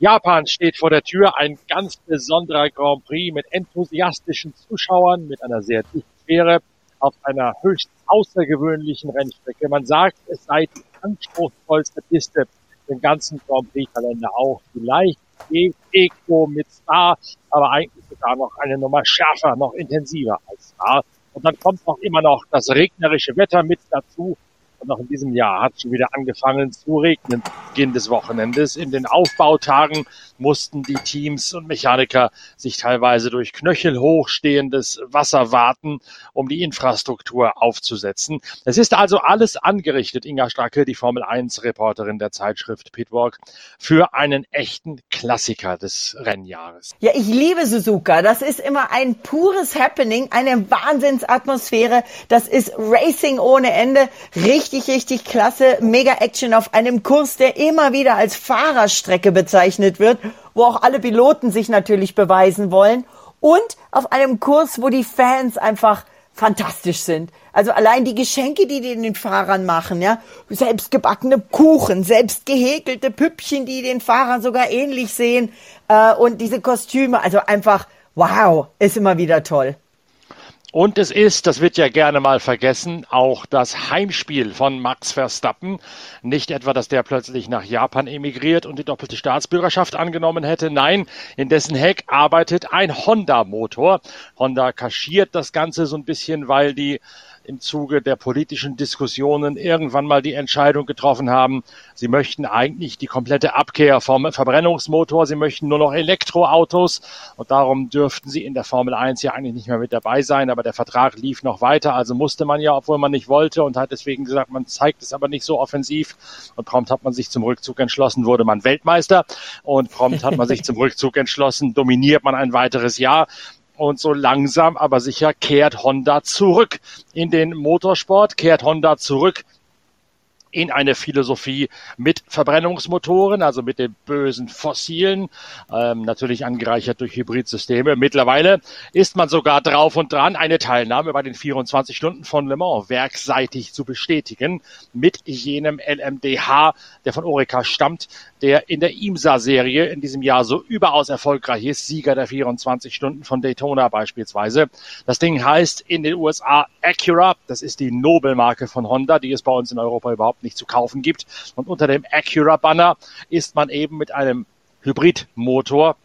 Japan steht vor der Tür, ein ganz besonderer Grand Prix mit enthusiastischen Zuschauern, mit einer sehr dichten Sphäre auf einer höchst außergewöhnlichen Rennstrecke. Man sagt, es sei die anspruchsvollste Piste im ganzen Grand Prix-Kalender auch. Vielleicht Eco mit Star, aber eigentlich sogar noch eine Nummer schärfer, noch intensiver als Star. Und dann kommt noch immer noch das regnerische Wetter mit dazu. Und auch in diesem Jahr hat schon wieder angefangen zu regnen. Beginn des Wochenendes. In den Aufbautagen mussten die Teams und Mechaniker sich teilweise durch knöchelhoch Wasser warten, um die Infrastruktur aufzusetzen. Es ist also alles angerichtet, Inga Stracke, die Formel 1 Reporterin der Zeitschrift Pitwalk, für einen echten Klassiker des Rennjahres. Ja, ich liebe Suzuka. Das ist immer ein pures Happening, eine Wahnsinnsatmosphäre. Das ist Racing ohne Ende. Richtig richtig, klasse Mega-Action auf einem Kurs, der immer wieder als Fahrerstrecke bezeichnet wird, wo auch alle Piloten sich natürlich beweisen wollen und auf einem Kurs, wo die Fans einfach fantastisch sind. Also allein die Geschenke, die die den Fahrern machen, ja, selbstgebackene Kuchen, selbst gehäkelte Püppchen, die den Fahrern sogar ähnlich sehen äh, und diese Kostüme, also einfach wow, ist immer wieder toll. Und es ist, das wird ja gerne mal vergessen, auch das Heimspiel von Max Verstappen. Nicht etwa, dass der plötzlich nach Japan emigriert und die doppelte Staatsbürgerschaft angenommen hätte. Nein, in dessen Heck arbeitet ein Honda-Motor. Honda kaschiert das Ganze so ein bisschen, weil die im Zuge der politischen Diskussionen irgendwann mal die Entscheidung getroffen haben, sie möchten eigentlich die komplette Abkehr vom Verbrennungsmotor, sie möchten nur noch Elektroautos. Und darum dürften sie in der Formel 1 ja eigentlich nicht mehr mit dabei sein, aber der Vertrag lief noch weiter, also musste man ja, obwohl man nicht wollte und hat deswegen gesagt, man zeigt es aber nicht so offensiv. Und prompt hat man sich zum Rückzug entschlossen, wurde man Weltmeister. Und prompt hat man sich zum Rückzug entschlossen, dominiert man ein weiteres Jahr und so langsam aber sicher kehrt Honda zurück in den Motorsport, kehrt Honda zurück in eine Philosophie mit Verbrennungsmotoren, also mit den bösen Fossilen, ähm, natürlich angereichert durch Hybridsysteme. Mittlerweile ist man sogar drauf und dran, eine Teilnahme bei den 24 Stunden von Le Mans werkseitig zu bestätigen mit jenem LMDH, der von Orica stammt, der in der IMSA-Serie in diesem Jahr so überaus erfolgreich ist, Sieger der 24 Stunden von Daytona beispielsweise. Das Ding heißt in den USA Acura, das ist die Nobelmarke von Honda, die es bei uns in Europa überhaupt nicht zu kaufen gibt. Und unter dem Acura-Banner ist man eben mit einem Hybridmotor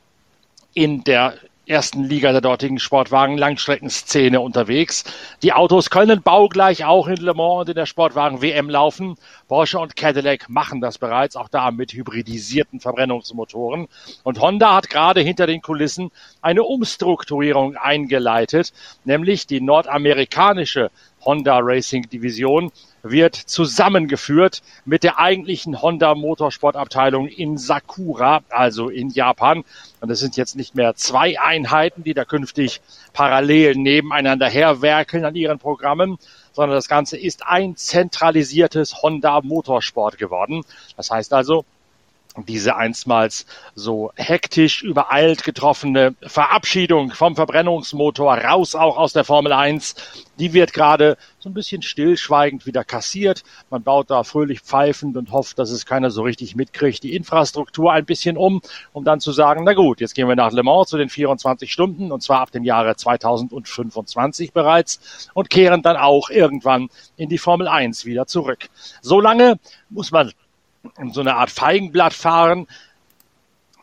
in der ersten Liga der dortigen Sportwagen-Langstreckenszene unterwegs. Die Autos können baugleich auch in Le Mans und in der Sportwagen-WM laufen. Porsche und Cadillac machen das bereits, auch da mit hybridisierten Verbrennungsmotoren. Und Honda hat gerade hinter den Kulissen eine Umstrukturierung eingeleitet, nämlich die nordamerikanische Honda Racing Division wird zusammengeführt mit der eigentlichen Honda Motorsportabteilung in Sakura, also in Japan. Und es sind jetzt nicht mehr zwei Einheiten, die da künftig parallel nebeneinander herwerkeln an ihren Programmen, sondern das Ganze ist ein zentralisiertes Honda Motorsport geworden. Das heißt also, diese einstmals so hektisch übereilt getroffene Verabschiedung vom Verbrennungsmotor raus auch aus der Formel 1, die wird gerade so ein bisschen stillschweigend wieder kassiert. Man baut da fröhlich pfeifend und hofft, dass es keiner so richtig mitkriegt, die Infrastruktur ein bisschen um, um dann zu sagen, na gut, jetzt gehen wir nach Le Mans zu den 24 Stunden und zwar ab dem Jahre 2025 bereits und kehren dann auch irgendwann in die Formel 1 wieder zurück. Solange muss man so eine Art Feigenblatt fahren,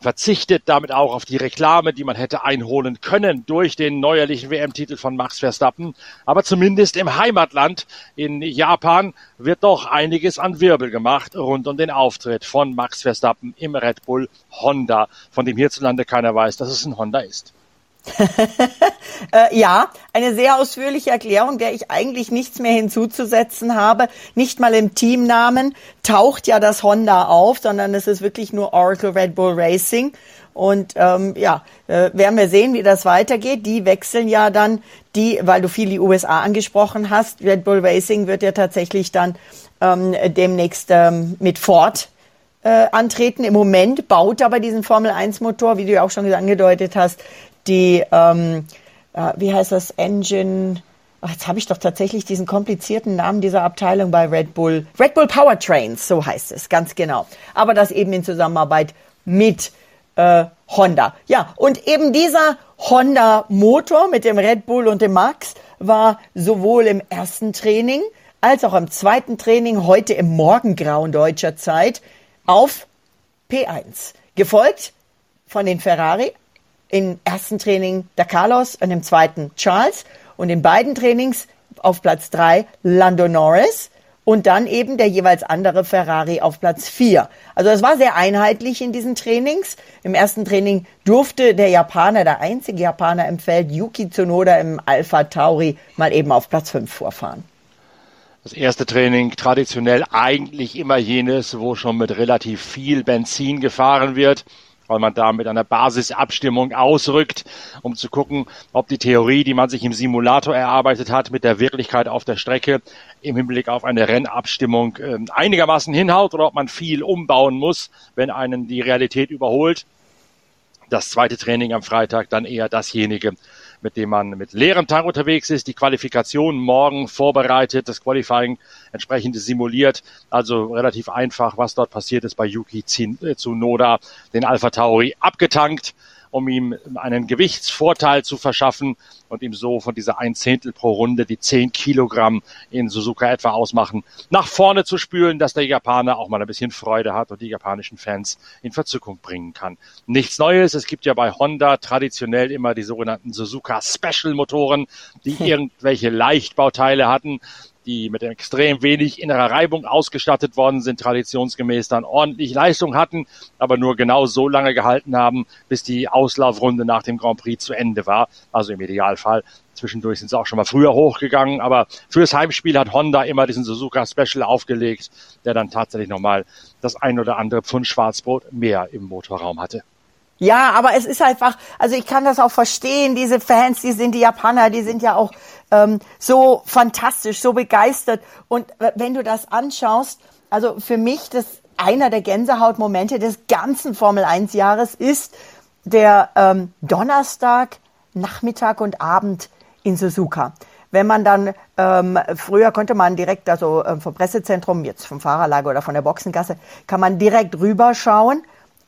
verzichtet damit auch auf die Reklame, die man hätte einholen können durch den neuerlichen WM-Titel von Max Verstappen. Aber zumindest im Heimatland in Japan wird doch einiges an Wirbel gemacht rund um den Auftritt von Max Verstappen im Red Bull Honda, von dem hierzulande keiner weiß, dass es ein Honda ist. äh, ja, eine sehr ausführliche Erklärung, der ich eigentlich nichts mehr hinzuzusetzen habe. Nicht mal im Teamnamen taucht ja das Honda auf, sondern es ist wirklich nur Oracle Red Bull Racing. Und ähm, ja, äh, werden wir sehen, wie das weitergeht. Die wechseln ja dann die, weil du viel die USA angesprochen hast. Red Bull Racing wird ja tatsächlich dann ähm, demnächst ähm, mit Ford äh, antreten. Im Moment baut aber diesen Formel 1 Motor, wie du ja auch schon angedeutet hast, die, ähm, äh, wie heißt das, Engine, jetzt habe ich doch tatsächlich diesen komplizierten Namen dieser Abteilung bei Red Bull. Red Bull Powertrains, so heißt es, ganz genau. Aber das eben in Zusammenarbeit mit äh, Honda. Ja, und eben dieser Honda-Motor mit dem Red Bull und dem Max war sowohl im ersten Training als auch im zweiten Training heute im Morgengrauen deutscher Zeit auf P1. Gefolgt von den Ferrari im ersten Training der Carlos und im zweiten Charles und in beiden Trainings auf Platz drei Lando Norris und dann eben der jeweils andere Ferrari auf Platz vier. Also es war sehr einheitlich in diesen Trainings. Im ersten Training durfte der Japaner, der einzige Japaner im Feld, Yuki Tsunoda im Alpha Tauri, mal eben auf Platz fünf vorfahren. Das erste Training traditionell eigentlich immer jenes, wo schon mit relativ viel Benzin gefahren wird weil man da mit einer Basisabstimmung ausrückt, um zu gucken, ob die Theorie, die man sich im Simulator erarbeitet hat, mit der Wirklichkeit auf der Strecke im Hinblick auf eine Rennabstimmung äh, einigermaßen hinhaut oder ob man viel umbauen muss, wenn einen die Realität überholt. Das zweite Training am Freitag dann eher dasjenige, mit dem man mit leerem Tank unterwegs ist, die Qualifikation morgen vorbereitet, das Qualifying entsprechend simuliert. Also relativ einfach, was dort passiert ist bei Yuki Tsunoda, den Alpha Tauri abgetankt um ihm einen Gewichtsvorteil zu verschaffen und ihm so von dieser ein Zehntel pro Runde, die zehn Kilogramm in Suzuka etwa ausmachen, nach vorne zu spülen, dass der Japaner auch mal ein bisschen Freude hat und die japanischen Fans in Verzückung bringen kann. Nichts Neues. Es gibt ja bei Honda traditionell immer die sogenannten Suzuka Special Motoren, die irgendwelche Leichtbauteile hatten die mit extrem wenig innerer Reibung ausgestattet worden sind, traditionsgemäß dann ordentlich Leistung hatten, aber nur genau so lange gehalten haben, bis die Auslaufrunde nach dem Grand Prix zu Ende war. Also im Idealfall. Zwischendurch sind sie auch schon mal früher hochgegangen, aber fürs Heimspiel hat Honda immer diesen Suzuka Special aufgelegt, der dann tatsächlich nochmal das ein oder andere Pfund Schwarzbrot mehr im Motorraum hatte. Ja, aber es ist einfach, also ich kann das auch verstehen, diese Fans, die sind die Japaner, die sind ja auch ähm, so fantastisch, so begeistert. Und wenn du das anschaust, also für mich das einer der Gänsehautmomente des ganzen Formel 1 Jahres ist der ähm, Donnerstag, Nachmittag und Abend in Suzuka. Wenn man dann, ähm, früher konnte man direkt, also ähm, vom Pressezentrum, jetzt vom Fahrerlager oder von der Boxengasse, kann man direkt rüberschauen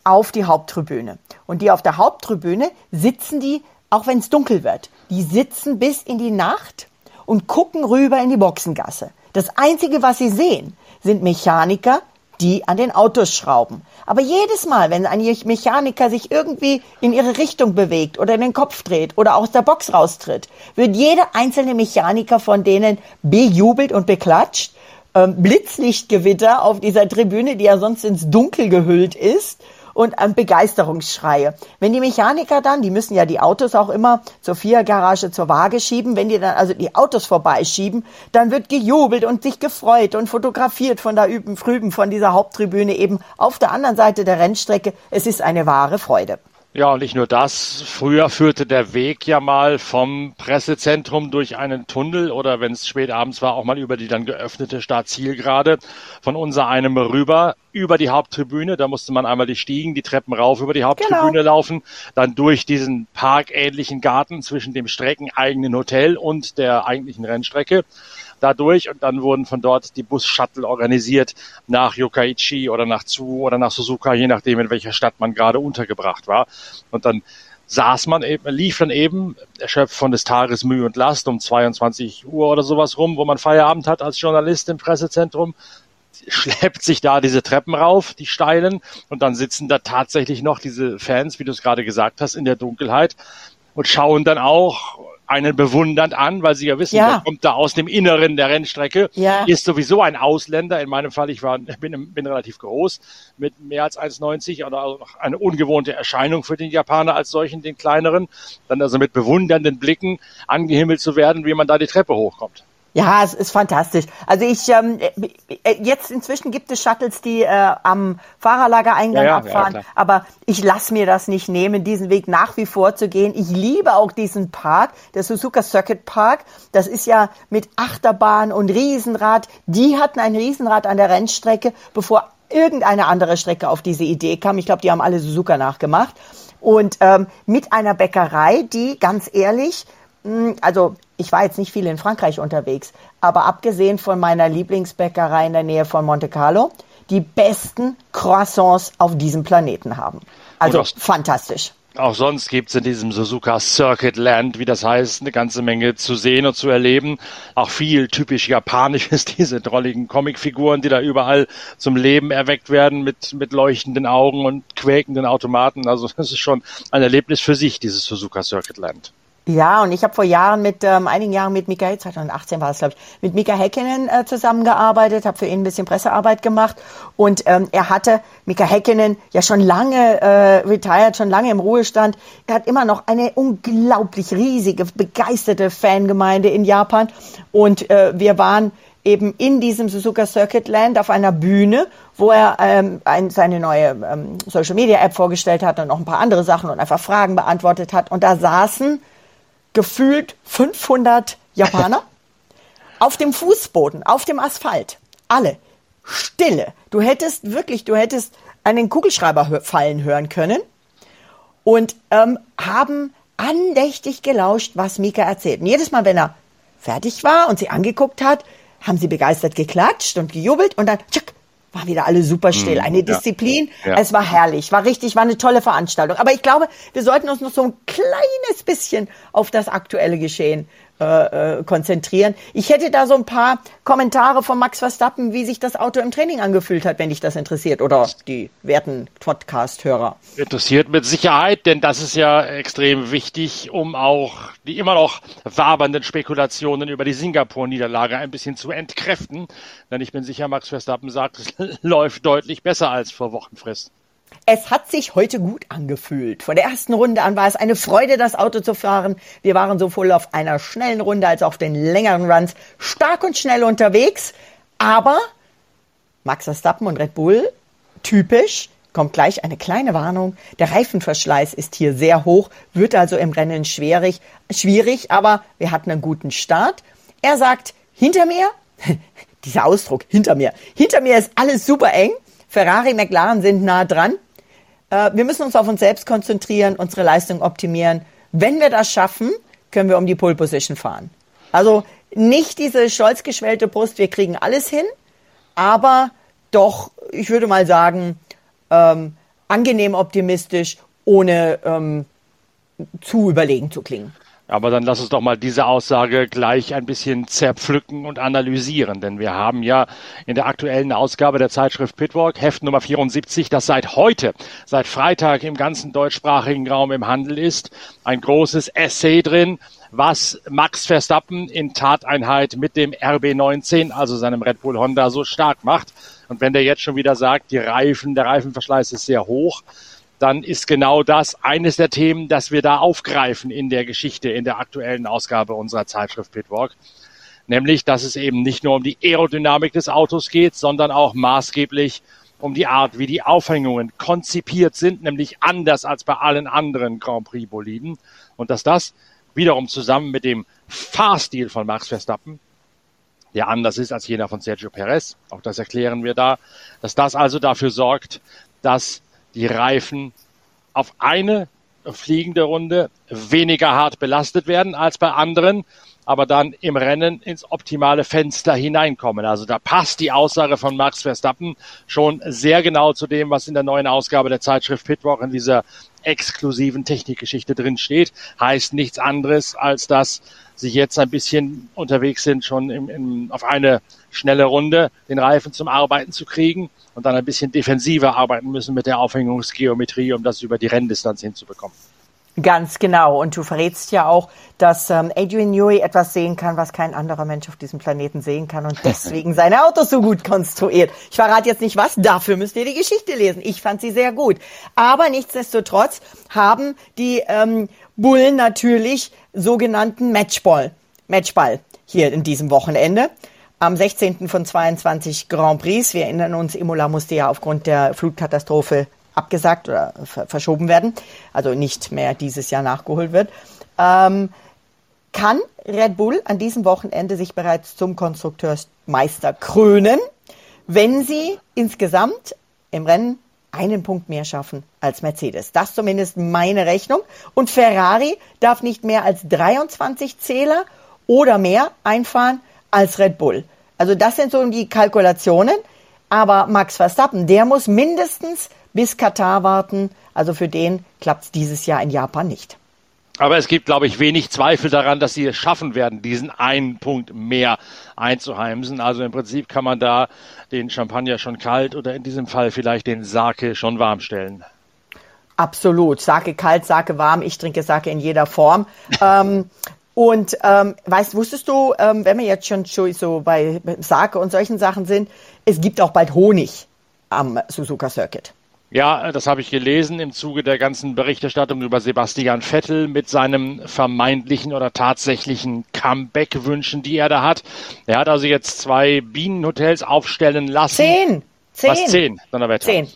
auf die Haupttribüne. Und die auf der Haupttribüne sitzen die, auch wenn es dunkel wird, die sitzen bis in die Nacht und gucken rüber in die Boxengasse. Das Einzige, was sie sehen, sind Mechaniker, die an den Autos schrauben. Aber jedes Mal, wenn ein Mechaniker sich irgendwie in ihre Richtung bewegt oder den Kopf dreht oder aus der Box raustritt, wird jeder einzelne Mechaniker von denen bejubelt und beklatscht. Ähm, Blitzlichtgewitter auf dieser Tribüne, die ja sonst ins Dunkel gehüllt ist und an Begeisterungsschreie. Wenn die Mechaniker dann, die müssen ja die Autos auch immer zur Vierergarage zur Waage schieben, wenn die dann also die Autos vorbeischieben, dann wird gejubelt und sich gefreut und fotografiert von da üben früben von dieser Haupttribüne eben auf der anderen Seite der Rennstrecke. Es ist eine wahre Freude. Ja, und nicht nur das. Früher führte der Weg ja mal vom Pressezentrum durch einen Tunnel oder wenn es spät abends war, auch mal über die dann geöffnete Startzielgerade von unser einem rüber über die Haupttribüne. Da musste man einmal die Stiegen, die Treppen rauf über die Haupttribüne genau. laufen, dann durch diesen parkähnlichen Garten zwischen dem streckeneigenen Hotel und der eigentlichen Rennstrecke dadurch und dann wurden von dort die Bus-Shuttle organisiert nach Yokkaichi oder nach Tsu oder nach Suzuka, je nachdem, in welcher Stadt man gerade untergebracht war. Und dann saß man eben, lief dann eben, erschöpft von des Tages Mühe und Last um 22 Uhr oder sowas rum, wo man Feierabend hat als Journalist im Pressezentrum, schleppt sich da diese Treppen rauf, die steilen, und dann sitzen da tatsächlich noch diese Fans, wie du es gerade gesagt hast, in der Dunkelheit und schauen dann auch einen bewundernd an, weil sie ja wissen, ja. der kommt da aus dem Inneren der Rennstrecke, ja. ist sowieso ein Ausländer. In meinem Fall, ich war, bin, bin relativ groß, mit mehr als 1,90 oder also eine ungewohnte Erscheinung für den Japaner als solchen, den kleineren. Dann also mit bewundernden Blicken angehimmelt zu werden, wie man da die Treppe hochkommt. Ja, es ist fantastisch. Also ich ähm, äh, jetzt inzwischen gibt es Shuttles, die äh, am Fahrerlagereingang ja, ja, abfahren, ja, aber ich lasse mir das nicht nehmen, diesen Weg nach wie vor zu gehen. Ich liebe auch diesen Park, der Suzuka Circuit Park. Das ist ja mit Achterbahn und Riesenrad. Die hatten ein Riesenrad an der Rennstrecke, bevor irgendeine andere Strecke auf diese Idee kam. Ich glaube, die haben alle Suzuka nachgemacht. Und ähm, mit einer Bäckerei, die ganz ehrlich also ich war jetzt nicht viel in Frankreich unterwegs, aber abgesehen von meiner Lieblingsbäckerei in der Nähe von Monte Carlo, die besten Croissants auf diesem Planeten haben. Also fantastisch. Auch sonst gibt es in diesem Suzuka Circuit Land, wie das heißt, eine ganze Menge zu sehen und zu erleben. Auch viel typisch japanisches, diese drolligen Comicfiguren, die da überall zum Leben erweckt werden mit, mit leuchtenden Augen und quäkenden Automaten. Also das ist schon ein Erlebnis für sich, dieses Suzuka Circuit Land. Ja, und ich habe vor Jahren mit ähm, einigen Jahren mit Mika, 2018 war es glaube ich, mit Mika Häkkinen äh, zusammengearbeitet, habe für ihn ein bisschen Pressearbeit gemacht und ähm, er hatte Mika Häkkinen ja schon lange äh, retired, schon lange im Ruhestand. Er hat immer noch eine unglaublich riesige, begeisterte Fangemeinde in Japan und äh, wir waren eben in diesem Suzuka Circuit Land auf einer Bühne, wo er ähm, ein, seine neue ähm, Social Media App vorgestellt hat und noch ein paar andere Sachen und einfach Fragen beantwortet hat. Und da saßen gefühlt 500 Japaner auf dem Fußboden, auf dem Asphalt. Alle. Stille. Du hättest wirklich, du hättest einen Kugelschreiber fallen hören können und ähm, haben andächtig gelauscht, was Mika erzählt. Und jedes Mal, wenn er fertig war und sie angeguckt hat, haben sie begeistert geklatscht und gejubelt und dann tschack, war wieder alle super still. Mhm, eine Disziplin. Ja, ja. Es war herrlich, war richtig, war eine tolle Veranstaltung. Aber ich glaube, wir sollten uns noch so ein kleines bisschen auf das aktuelle Geschehen äh, äh, konzentrieren. Ich hätte da so ein paar Kommentare von Max Verstappen, wie sich das Auto im Training angefühlt hat, wenn dich das interessiert oder die werten Podcast-Hörer. Interessiert mit Sicherheit, denn das ist ja extrem wichtig, um auch die immer noch wabernden Spekulationen über die Singapur-Niederlage ein bisschen zu entkräften. Denn ich bin sicher, Max Verstappen sagt, es läuft deutlich besser als vor Wochenfrist. Es hat sich heute gut angefühlt. Von der ersten Runde an war es eine Freude, das Auto zu fahren. Wir waren sowohl auf einer schnellen Runde als auch auf den längeren Runs stark und schnell unterwegs. Aber Max Verstappen und Red Bull, typisch, kommt gleich eine kleine Warnung. Der Reifenverschleiß ist hier sehr hoch, wird also im Rennen schwierig, schwierig, aber wir hatten einen guten Start. Er sagt, hinter mir, dieser Ausdruck, hinter mir, hinter mir ist alles super eng. Ferrari, McLaren sind nah dran. Äh, wir müssen uns auf uns selbst konzentrieren, unsere Leistung optimieren. Wenn wir das schaffen, können wir um die Pole Position fahren. Also nicht diese stolz geschwellte Brust, wir kriegen alles hin, aber doch, ich würde mal sagen, ähm, angenehm optimistisch, ohne ähm, zu überlegen zu klingen. Aber dann lass uns doch mal diese Aussage gleich ein bisschen zerpflücken und analysieren, denn wir haben ja in der aktuellen Ausgabe der Zeitschrift Pitwalk, Heft Nummer 74, das seit heute, seit Freitag im ganzen deutschsprachigen Raum im Handel ist, ein großes Essay drin, was Max Verstappen in Tateinheit mit dem RB19, also seinem Red Bull Honda, so stark macht. Und wenn der jetzt schon wieder sagt, die Reifen, der Reifenverschleiß ist sehr hoch, dann ist genau das eines der Themen, das wir da aufgreifen in der Geschichte, in der aktuellen Ausgabe unserer Zeitschrift Pitwalk. Nämlich, dass es eben nicht nur um die Aerodynamik des Autos geht, sondern auch maßgeblich um die Art, wie die Aufhängungen konzipiert sind, nämlich anders als bei allen anderen Grand Prix Boliden. Und dass das wiederum zusammen mit dem Fahrstil von Max Verstappen, der anders ist als jener von Sergio Perez, auch das erklären wir da, dass das also dafür sorgt, dass die Reifen auf eine fliegende Runde weniger hart belastet werden als bei anderen, aber dann im Rennen ins optimale Fenster hineinkommen. Also da passt die Aussage von Max Verstappen schon sehr genau zu dem, was in der neuen Ausgabe der Zeitschrift Pitwalk in dieser exklusiven Technikgeschichte drin steht. Heißt nichts anderes, als dass sie jetzt ein bisschen unterwegs sind, schon im, im, auf eine schnelle Runde den Reifen zum Arbeiten zu kriegen und dann ein bisschen defensiver arbeiten müssen mit der Aufhängungsgeometrie, um das über die Renndistanz hinzubekommen. Ganz genau. Und du verrätst ja auch, dass ähm, Adrian Newey etwas sehen kann, was kein anderer Mensch auf diesem Planeten sehen kann und deswegen seine Autos so gut konstruiert. Ich verrate jetzt nicht was, dafür müsst ihr die Geschichte lesen. Ich fand sie sehr gut. Aber nichtsdestotrotz haben die ähm, Bullen natürlich sogenannten Matchball, Matchball hier in diesem Wochenende am 16. von 22 Grand Prix. Wir erinnern uns, Imola musste ja aufgrund der Flutkatastrophe abgesagt oder verschoben werden, also nicht mehr dieses Jahr nachgeholt wird. Ähm, kann Red Bull an diesem Wochenende sich bereits zum Konstrukteursmeister krönen, wenn sie insgesamt im Rennen einen Punkt mehr schaffen als Mercedes. Das zumindest meine Rechnung. Und Ferrari darf nicht mehr als 23 Zähler oder mehr einfahren als Red Bull. Also das sind so die Kalkulationen. Aber Max Verstappen, der muss mindestens bis Katar warten. Also für den klappt es dieses Jahr in Japan nicht. Aber es gibt, glaube ich, wenig Zweifel daran, dass sie es schaffen werden, diesen einen Punkt mehr einzuheimsen. Also im Prinzip kann man da den Champagner schon kalt oder in diesem Fall vielleicht den Sake schon warm stellen. Absolut. Sake kalt, Sake warm. Ich trinke Sake in jeder Form. ähm, und ähm, weißt, wusstest du, ähm, wenn wir jetzt schon so bei Sake und solchen Sachen sind, es gibt auch bald Honig am Suzuka Circuit. Ja, das habe ich gelesen im Zuge der ganzen Berichterstattung über Sebastian Vettel mit seinem vermeintlichen oder tatsächlichen Comeback-Wünschen, die er da hat. Er hat also jetzt zwei Bienenhotels aufstellen lassen. Zehn! Zehn! Was, zehn, Donnerwetter. Zehn.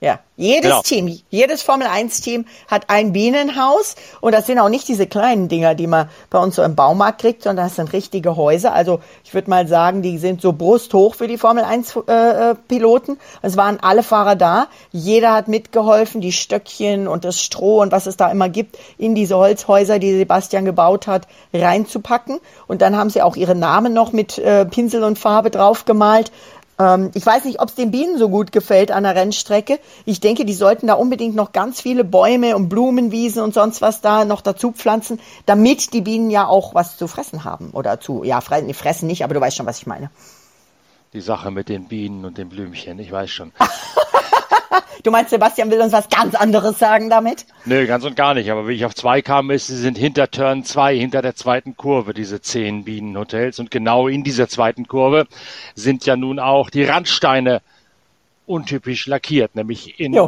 Ja, jedes genau. Team, jedes Formel 1 Team hat ein Bienenhaus und das sind auch nicht diese kleinen Dinger, die man bei uns so im Baumarkt kriegt, sondern das sind richtige Häuser. Also ich würde mal sagen, die sind so brusthoch für die Formel 1 äh, äh, Piloten. Es waren alle Fahrer da. Jeder hat mitgeholfen, die Stöckchen und das Stroh und was es da immer gibt, in diese Holzhäuser, die Sebastian gebaut hat, reinzupacken. Und dann haben sie auch ihre Namen noch mit äh, Pinsel und Farbe draufgemalt. Ähm, ich weiß nicht, ob es den Bienen so gut gefällt an der Rennstrecke. Ich denke, die sollten da unbedingt noch ganz viele Bäume und Blumenwiesen und sonst was da noch dazu pflanzen, damit die Bienen ja auch was zu fressen haben. Oder zu, ja, fressen nicht, aber du weißt schon, was ich meine. Die Sache mit den Bienen und den Blümchen, ich weiß schon. Du meinst, Sebastian will uns was ganz anderes sagen damit? Nö, ganz und gar nicht. Aber wie ich auf zwei kam, ist, sie sind hinter Turn 2, hinter der zweiten Kurve, diese zehn Bienenhotels. Und genau in dieser zweiten Kurve sind ja nun auch die Randsteine untypisch lackiert, nämlich in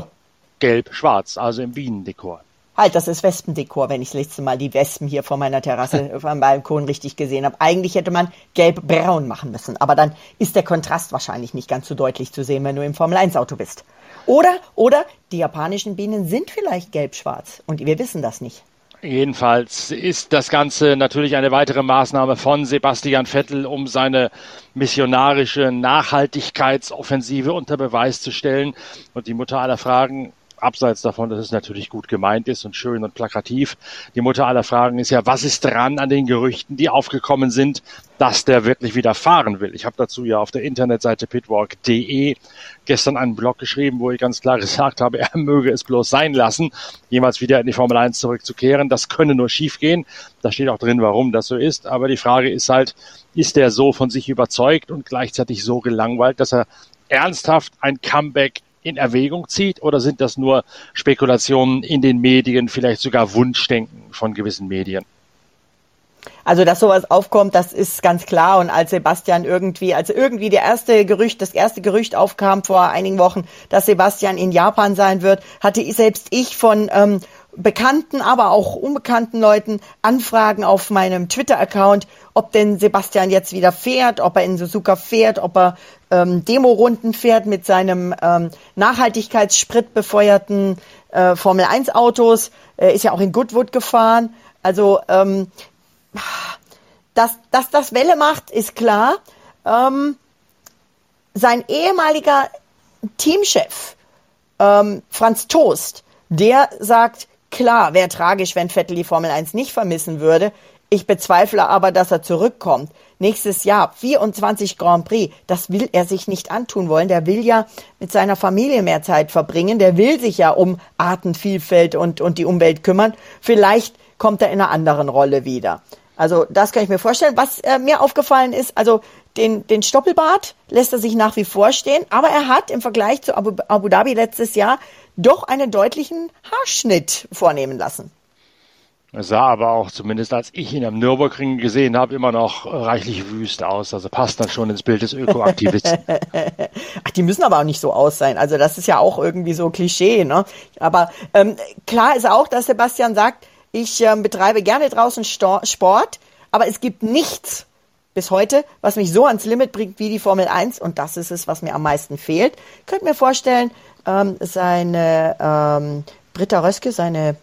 gelb-schwarz, also im Bienendekor. Halt, das ist Wespendekor, wenn ich das letzte Mal die Wespen hier vor meiner Terrasse vom Balkon richtig gesehen habe. Eigentlich hätte man gelb-braun machen müssen, aber dann ist der Kontrast wahrscheinlich nicht ganz so deutlich zu sehen, wenn du im Formel-1-Auto bist. Oder, oder die japanischen Bienen sind vielleicht gelb-schwarz und wir wissen das nicht. Jedenfalls ist das Ganze natürlich eine weitere Maßnahme von Sebastian Vettel, um seine missionarische Nachhaltigkeitsoffensive unter Beweis zu stellen. Und die Mutter aller Fragen abseits davon, dass es natürlich gut gemeint ist und schön und plakativ. Die Mutter aller Fragen ist ja, was ist dran an den Gerüchten, die aufgekommen sind, dass der wirklich wieder fahren will? Ich habe dazu ja auf der Internetseite pitwalk.de gestern einen Blog geschrieben, wo ich ganz klar gesagt habe, er möge es bloß sein lassen, jemals wieder in die Formel 1 zurückzukehren. Das könne nur schiefgehen. Da steht auch drin, warum das so ist. Aber die Frage ist halt, ist er so von sich überzeugt und gleichzeitig so gelangweilt, dass er ernsthaft ein Comeback in Erwägung zieht oder sind das nur Spekulationen in den Medien, vielleicht sogar Wunschdenken von gewissen Medien? Also, dass sowas aufkommt, das ist ganz klar. Und als Sebastian irgendwie, als irgendwie der erste Gerücht, das erste Gerücht aufkam vor einigen Wochen, dass Sebastian in Japan sein wird, hatte selbst ich von ähm, bekannten, aber auch unbekannten Leuten Anfragen auf meinem Twitter-Account, ob denn Sebastian jetzt wieder fährt, ob er in Suzuka fährt, ob er ähm, Demo-Runden fährt mit seinem ähm, Nachhaltigkeitssprit befeuerten äh, Formel-1-Autos. Er ist ja auch in Goodwood gefahren. Also, ähm, dass, dass das Welle macht, ist klar. Ähm, sein ehemaliger Teamchef, ähm, Franz Toast, der sagt, Klar, wäre tragisch, wenn Vettel die Formel 1 nicht vermissen würde. Ich bezweifle aber, dass er zurückkommt. Nächstes Jahr 24 Grand Prix, das will er sich nicht antun wollen. Der will ja mit seiner Familie mehr Zeit verbringen. Der will sich ja um Artenvielfalt und, und die Umwelt kümmern. Vielleicht kommt er in einer anderen Rolle wieder. Also das kann ich mir vorstellen. Was äh, mir aufgefallen ist, also den, den Stoppelbart lässt er sich nach wie vor stehen, aber er hat im Vergleich zu Abu, Abu Dhabi letztes Jahr doch einen deutlichen Haarschnitt vornehmen lassen. Es sah aber auch, zumindest als ich ihn am Nürburgring gesehen habe, immer noch reichlich wüst aus. Also passt dann schon ins Bild des Ökoaktivisten. Ach, die müssen aber auch nicht so aus sein. Also das ist ja auch irgendwie so Klischee. Ne? Aber ähm, klar ist auch, dass Sebastian sagt, ich ähm, betreibe gerne draußen Sto Sport, aber es gibt nichts bis heute, was mich so ans Limit bringt wie die Formel 1 und das ist es, was mir am meisten fehlt. Könnt mir vorstellen, ähm, seine ähm, Britta Röske, seine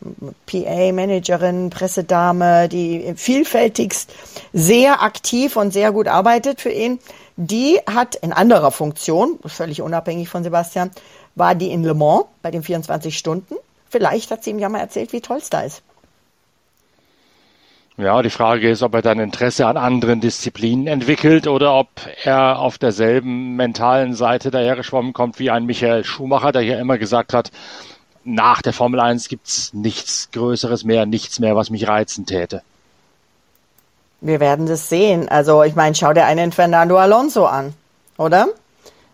PA-Managerin, Pressedame, die vielfältigst sehr aktiv und sehr gut arbeitet für ihn, die hat in anderer Funktion, völlig unabhängig von Sebastian, war die in Le Mans bei den 24 Stunden. Vielleicht hat sie ihm ja mal erzählt, wie toll es da ist. Ja, die Frage ist, ob er dann Interesse an anderen Disziplinen entwickelt oder ob er auf derselben mentalen Seite dahergeschwommen kommt wie ein Michael Schumacher, der ja immer gesagt hat, nach der Formel 1 gibt's nichts Größeres mehr, nichts mehr, was mich reizen täte. Wir werden das sehen. Also ich meine, schau dir einen Fernando Alonso an, oder?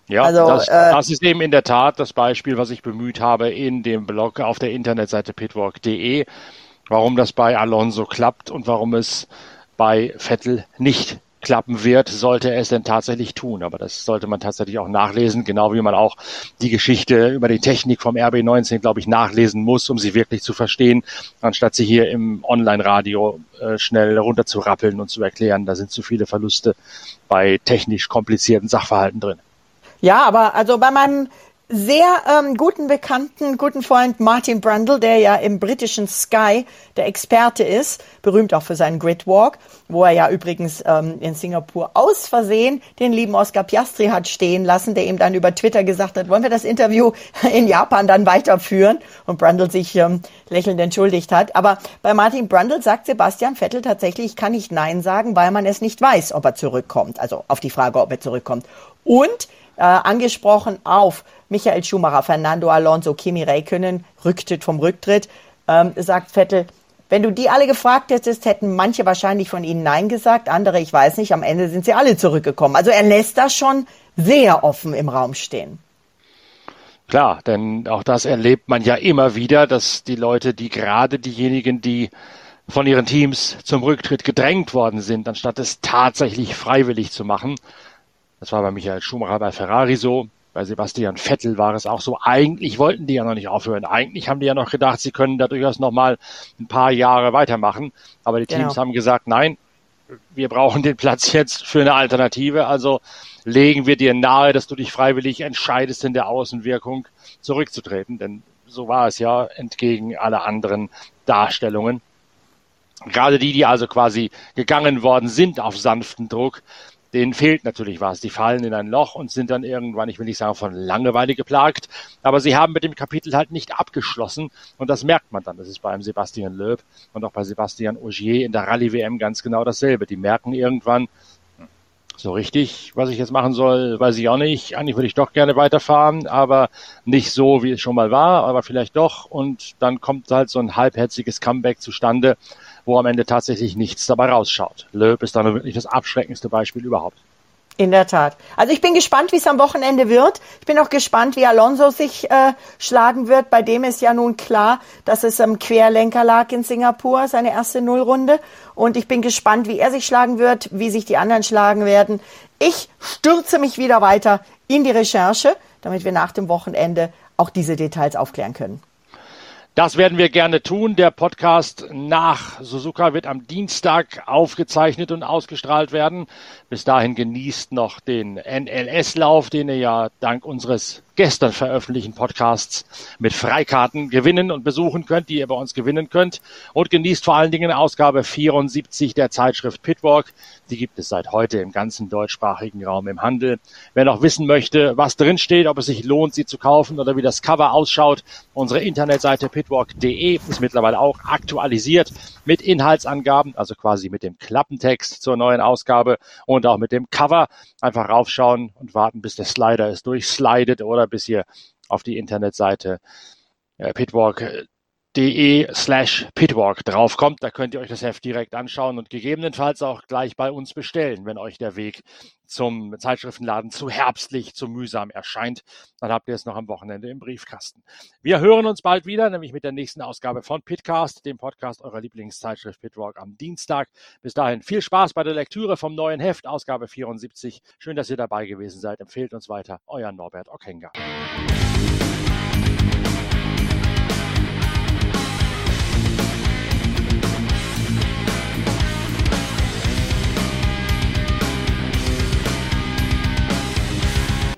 Ja, also, das, äh, das, ist eben in der Tat das Beispiel, was ich bemüht habe in dem Blog auf der Internetseite pitwalk.de warum das bei Alonso klappt und warum es bei Vettel nicht klappen wird, sollte er es denn tatsächlich tun. Aber das sollte man tatsächlich auch nachlesen, genau wie man auch die Geschichte über die Technik vom RB19, glaube ich, nachlesen muss, um sie wirklich zu verstehen, anstatt sie hier im Online-Radio äh, schnell runterzurappeln und zu erklären. Da sind zu viele Verluste bei technisch komplizierten Sachverhalten drin. Ja, aber also bei meinem sehr ähm, guten Bekannten, guten Freund Martin Brundle, der ja im britischen Sky der Experte ist, berühmt auch für seinen Gridwalk, wo er ja übrigens ähm, in Singapur aus Versehen den lieben Oscar Piastri hat stehen lassen, der ihm dann über Twitter gesagt hat, wollen wir das Interview in Japan dann weiterführen? Und Brundle sich ähm, lächelnd entschuldigt hat. Aber bei Martin Brundle sagt Sebastian Vettel tatsächlich, ich kann nicht Nein sagen, weil man es nicht weiß, ob er zurückkommt. Also auf die Frage, ob er zurückkommt. Und äh, angesprochen auf Michael Schumacher, Fernando Alonso, Kimi Räikkönen, Rücktritt vom Rücktritt, ähm, sagt Vettel, wenn du die alle gefragt hättest, hätten manche wahrscheinlich von ihnen Nein gesagt, andere, ich weiß nicht, am Ende sind sie alle zurückgekommen. Also er lässt das schon sehr offen im Raum stehen. Klar, denn auch das erlebt man ja immer wieder, dass die Leute, die gerade diejenigen, die von ihren Teams zum Rücktritt gedrängt worden sind, anstatt es tatsächlich freiwillig zu machen, das war bei Michael Schumacher bei Ferrari so. Bei Sebastian Vettel war es auch so. Eigentlich wollten die ja noch nicht aufhören. Eigentlich haben die ja noch gedacht, sie können da durchaus noch mal ein paar Jahre weitermachen. Aber die genau. Teams haben gesagt, nein, wir brauchen den Platz jetzt für eine Alternative. Also legen wir dir nahe, dass du dich freiwillig entscheidest, in der Außenwirkung zurückzutreten. Denn so war es ja entgegen aller anderen Darstellungen. Gerade die, die also quasi gegangen worden sind auf sanften Druck, denen fehlt natürlich was. Die fallen in ein Loch und sind dann irgendwann, ich will nicht sagen von Langeweile geplagt, aber sie haben mit dem Kapitel halt nicht abgeschlossen und das merkt man dann. Das ist beim Sebastian Loeb und auch bei Sebastian Ogier in der Rallye-WM ganz genau dasselbe. Die merken irgendwann, so richtig, was ich jetzt machen soll, weiß ich auch nicht. Eigentlich würde ich doch gerne weiterfahren, aber nicht so, wie es schon mal war, aber vielleicht doch. Und dann kommt halt so ein halbherziges Comeback zustande wo am Ende tatsächlich nichts dabei rausschaut. Löb ist dann wirklich das abschreckendste Beispiel überhaupt. In der Tat. Also ich bin gespannt, wie es am Wochenende wird. Ich bin auch gespannt, wie Alonso sich äh, schlagen wird. Bei dem ist ja nun klar, dass es am Querlenker lag in Singapur, seine erste Nullrunde. Und ich bin gespannt, wie er sich schlagen wird, wie sich die anderen schlagen werden. Ich stürze mich wieder weiter in die Recherche, damit wir nach dem Wochenende auch diese Details aufklären können. Das werden wir gerne tun. Der Podcast nach Suzuka wird am Dienstag aufgezeichnet und ausgestrahlt werden. Bis dahin genießt noch den NLS-Lauf, den ihr ja dank unseres gestern veröffentlichten Podcasts mit Freikarten gewinnen und besuchen könnt, die ihr bei uns gewinnen könnt. Und genießt vor allen Dingen Ausgabe 74 der Zeitschrift Pitwalk. Die gibt es seit heute im ganzen deutschsprachigen Raum im Handel. Wer noch wissen möchte, was drin steht, ob es sich lohnt, sie zu kaufen oder wie das Cover ausschaut, unsere Internetseite pitwalk.de ist mittlerweile auch aktualisiert mit Inhaltsangaben, also quasi mit dem Klappentext zur neuen Ausgabe und auch mit dem Cover. Einfach raufschauen und warten, bis der Slider es durchslidet oder bis ihr auf die Internetseite äh, pitwalk.de slash pitwalk draufkommt. Da könnt ihr euch das Heft direkt anschauen und gegebenenfalls auch gleich bei uns bestellen, wenn euch der Weg zum Zeitschriftenladen zu herbstlich, zu mühsam erscheint. Dann habt ihr es noch am Wochenende im Briefkasten. Wir hören uns bald wieder, nämlich mit der nächsten Ausgabe von Pitcast, dem Podcast eurer Lieblingszeitschrift Pitwalk am Dienstag. Bis dahin viel Spaß bei der Lektüre vom neuen Heft, Ausgabe 74. Schön, dass ihr dabei gewesen seid. Empfehlt uns weiter. Euer Norbert Ockenger.